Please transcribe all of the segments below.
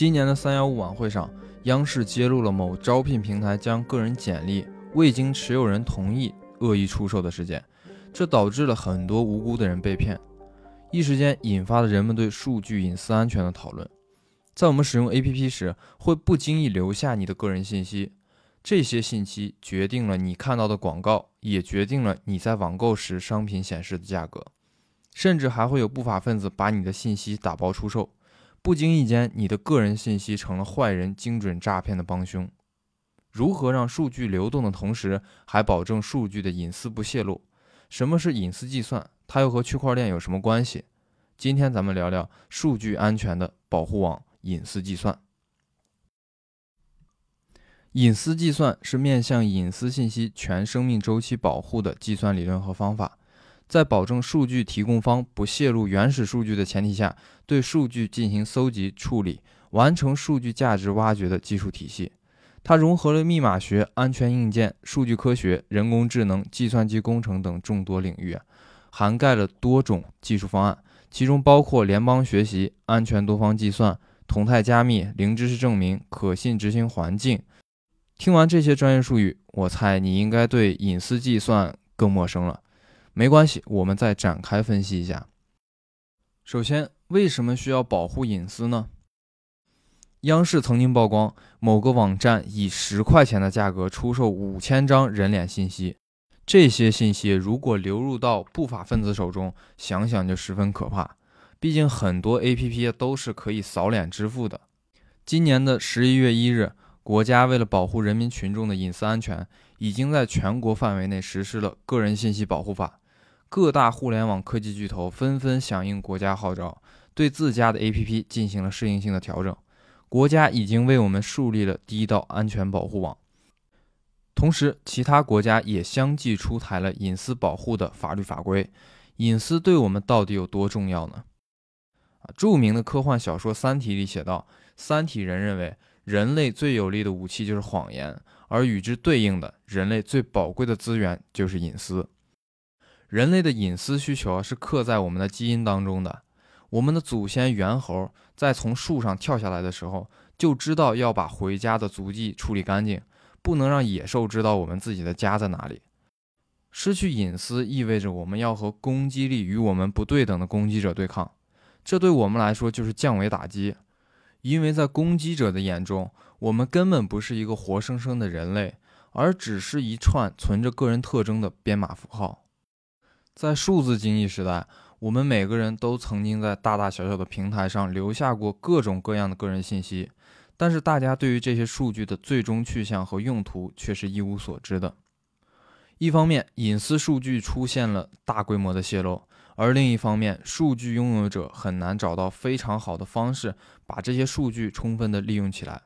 今年的三幺五晚会上，央视揭露了某招聘平台将个人简历未经持有人同意恶意出售的事件，这导致了很多无辜的人被骗，一时间引发了人们对数据隐私安全的讨论。在我们使用 APP 时，会不经意留下你的个人信息，这些信息决定了你看到的广告，也决定了你在网购时商品显示的价格，甚至还会有不法分子把你的信息打包出售。不经意间，你的个人信息成了坏人精准诈骗的帮凶。如何让数据流动的同时，还保证数据的隐私不泄露？什么是隐私计算？它又和区块链有什么关系？今天咱们聊聊数据安全的保护网——隐私计算。隐私计算是面向隐私信息全生命周期保护的计算理论和方法。在保证数据提供方不泄露原始数据的前提下，对数据进行搜集、处理，完成数据价值挖掘的技术体系。它融合了密码学、安全硬件、数据科学、人工智能、计算机工程等众多领域，涵盖了多种技术方案，其中包括联邦学习、安全多方计算、同态加密、零知识证明、可信执行环境。听完这些专业术语，我猜你应该对隐私计算更陌生了。没关系，我们再展开分析一下。首先，为什么需要保护隐私呢？央视曾经曝光某个网站以十块钱的价格出售五千张人脸信息，这些信息如果流入到不法分子手中，想想就十分可怕。毕竟很多 APP 都是可以扫脸支付的。今年的十一月一日，国家为了保护人民群众的隐私安全，已经在全国范围内实施了《个人信息保护法》。各大互联网科技巨头纷纷响应国家号召，对自家的 APP 进行了适应性的调整。国家已经为我们树立了第一道安全保护网。同时，其他国家也相继出台了隐私保护的法律法规。隐私对我们到底有多重要呢？啊，著名的科幻小说《三体》里写道：“三体人认为，人类最有力的武器就是谎言，而与之对应的，人类最宝贵的资源就是隐私。”人类的隐私需求是刻在我们的基因当中的。我们的祖先猿猴在从树上跳下来的时候，就知道要把回家的足迹处理干净，不能让野兽知道我们自己的家在哪里。失去隐私意味着我们要和攻击力与我们不对等的攻击者对抗，这对我们来说就是降维打击，因为在攻击者的眼中，我们根本不是一个活生生的人类，而只是一串存着个人特征的编码符号。在数字经济时代，我们每个人都曾经在大大小小的平台上留下过各种各样的个人信息，但是大家对于这些数据的最终去向和用途却是一无所知的。一方面，隐私数据出现了大规模的泄露，而另一方面，数据拥有者很难找到非常好的方式把这些数据充分的利用起来。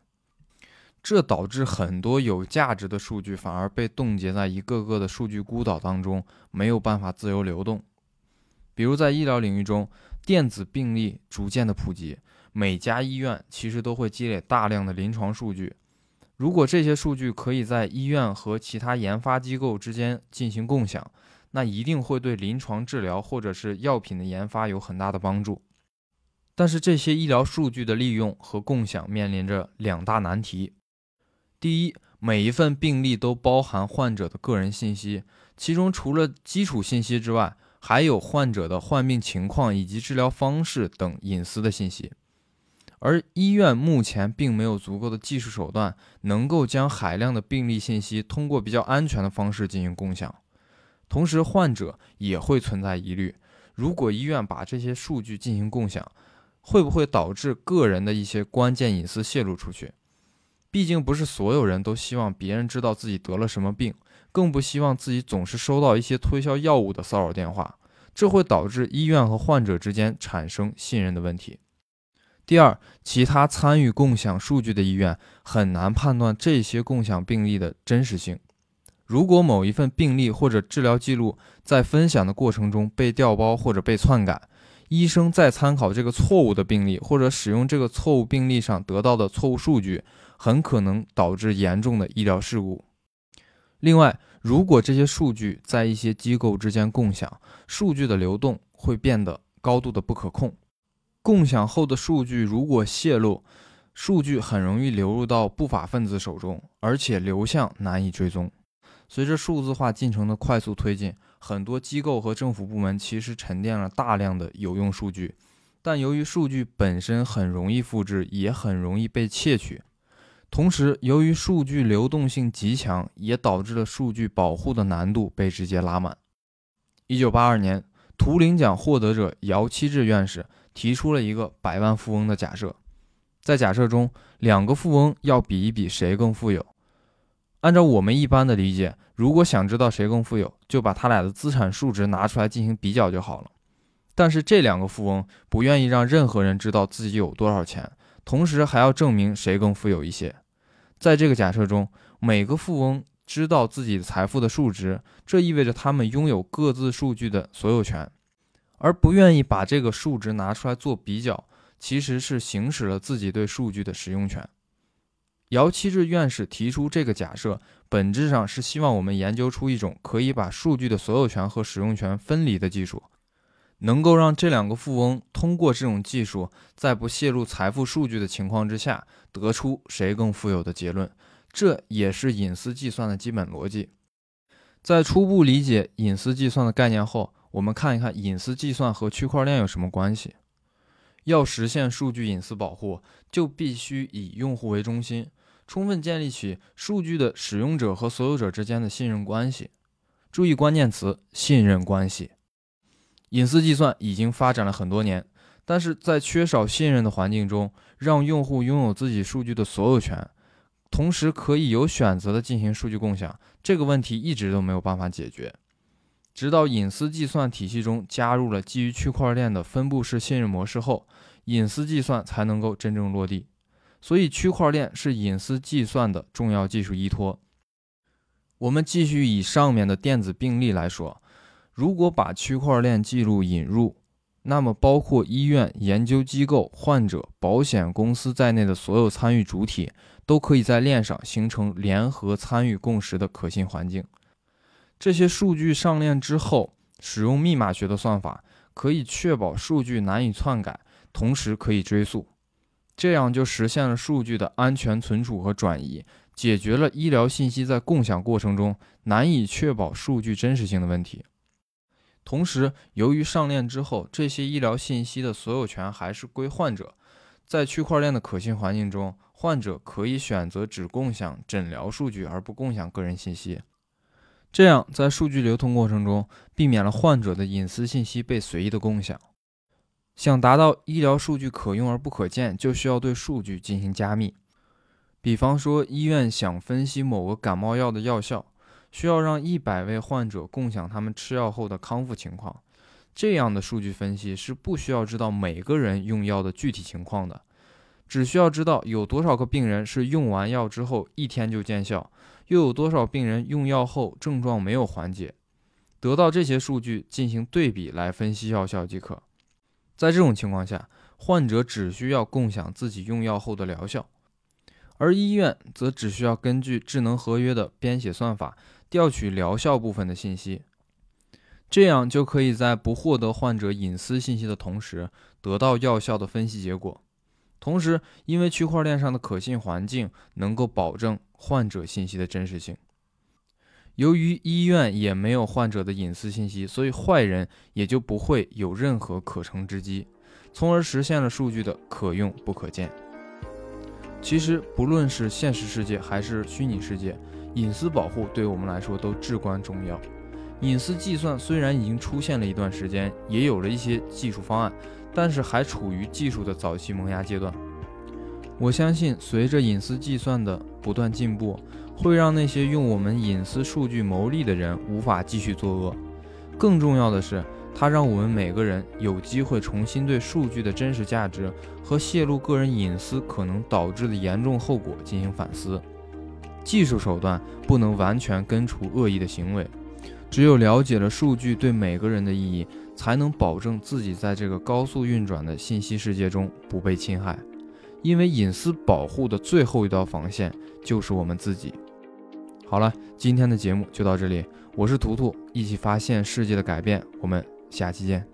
这导致很多有价值的数据反而被冻结在一个个的数据孤岛当中，没有办法自由流动。比如在医疗领域中，电子病历逐渐的普及，每家医院其实都会积累大量的临床数据。如果这些数据可以在医院和其他研发机构之间进行共享，那一定会对临床治疗或者是药品的研发有很大的帮助。但是这些医疗数据的利用和共享面临着两大难题。第一，每一份病历都包含患者的个人信息，其中除了基础信息之外，还有患者的患病情况以及治疗方式等隐私的信息。而医院目前并没有足够的技术手段，能够将海量的病历信息通过比较安全的方式进行共享。同时，患者也会存在疑虑：如果医院把这些数据进行共享，会不会导致个人的一些关键隐私泄露出去？毕竟不是所有人都希望别人知道自己得了什么病，更不希望自己总是收到一些推销药物的骚扰电话，这会导致医院和患者之间产生信任的问题。第二，其他参与共享数据的医院很难判断这些共享病例的真实性。如果某一份病例或者治疗记录在分享的过程中被调包或者被篡改，医生在参考这个错误的病例或者使用这个错误病例上得到的错误数据。很可能导致严重的医疗事故。另外，如果这些数据在一些机构之间共享，数据的流动会变得高度的不可控。共享后的数据如果泄露，数据很容易流入到不法分子手中，而且流向难以追踪。随着数字化进程的快速推进，很多机构和政府部门其实沉淀了大量的有用数据，但由于数据本身很容易复制，也很容易被窃取。同时，由于数据流动性极强，也导致了数据保护的难度被直接拉满。一九八二年，图灵奖获得者姚期智院士提出了一个百万富翁的假设。在假设中，两个富翁要比一比谁更富有。按照我们一般的理解，如果想知道谁更富有，就把他俩的资产数值拿出来进行比较就好了。但是这两个富翁不愿意让任何人知道自己有多少钱，同时还要证明谁更富有一些。在这个假设中，每个富翁知道自己财富的数值，这意味着他们拥有各自数据的所有权，而不愿意把这个数值拿出来做比较。其实是行使了自己对数据的使用权。姚期智院士提出这个假设，本质上是希望我们研究出一种可以把数据的所有权和使用权分离的技术，能够让这两个富翁通过这种技术，在不泄露财富数据的情况之下，得出谁更富有的结论。这也是隐私计算的基本逻辑。在初步理解隐私计算的概念后，我们看一看隐私计算和区块链有什么关系。要实现数据隐私保护，就必须以用户为中心，充分建立起数据的使用者和所有者之间的信任关系。注意关键词：信任关系。隐私计算已经发展了很多年，但是在缺少信任的环境中，让用户拥有自己数据的所有权，同时可以有选择的进行数据共享，这个问题一直都没有办法解决。直到隐私计算体系中加入了基于区块链的分布式信任模式后，隐私计算才能够真正落地。所以，区块链是隐私计算的重要技术依托。我们继续以上面的电子病历来说，如果把区块链记录引入，那么包括医院、研究机构、患者、保险公司在内的所有参与主体，都可以在链上形成联合参与共识的可信环境。这些数据上链之后，使用密码学的算法可以确保数据难以篡改，同时可以追溯，这样就实现了数据的安全存储和转移，解决了医疗信息在共享过程中难以确保数据真实性的问题。同时，由于上链之后，这些医疗信息的所有权还是归患者，在区块链的可信环境中，患者可以选择只共享诊疗数据而不共享个人信息。这样，在数据流通过程中，避免了患者的隐私信息被随意的共享。想达到医疗数据可用而不可见，就需要对数据进行加密。比方说，医院想分析某个感冒药的药效，需要让一百位患者共享他们吃药后的康复情况。这样的数据分析是不需要知道每个人用药的具体情况的，只需要知道有多少个病人是用完药之后一天就见效。又有多少病人用药后症状没有缓解？得到这些数据进行对比来分析药效即可。在这种情况下，患者只需要共享自己用药后的疗效，而医院则只需要根据智能合约的编写算法调取疗效部分的信息，这样就可以在不获得患者隐私信息的同时，得到药效的分析结果。同时，因为区块链上的可信环境能够保证患者信息的真实性，由于医院也没有患者的隐私信息，所以坏人也就不会有任何可乘之机，从而实现了数据的可用不可见。其实，不论是现实世界还是虚拟世界，隐私保护对我们来说都至关重要。隐私计算虽然已经出现了一段时间，也有了一些技术方案。但是还处于技术的早期萌芽阶段。我相信，随着隐私计算的不断进步，会让那些用我们隐私数据牟利的人无法继续作恶。更重要的是，它让我们每个人有机会重新对数据的真实价值和泄露个人隐私可能导致的严重后果进行反思。技术手段不能完全根除恶意的行为，只有了解了数据对每个人的意义。才能保证自己在这个高速运转的信息世界中不被侵害，因为隐私保护的最后一道防线就是我们自己。好了，今天的节目就到这里，我是图图，一起发现世界的改变，我们下期见。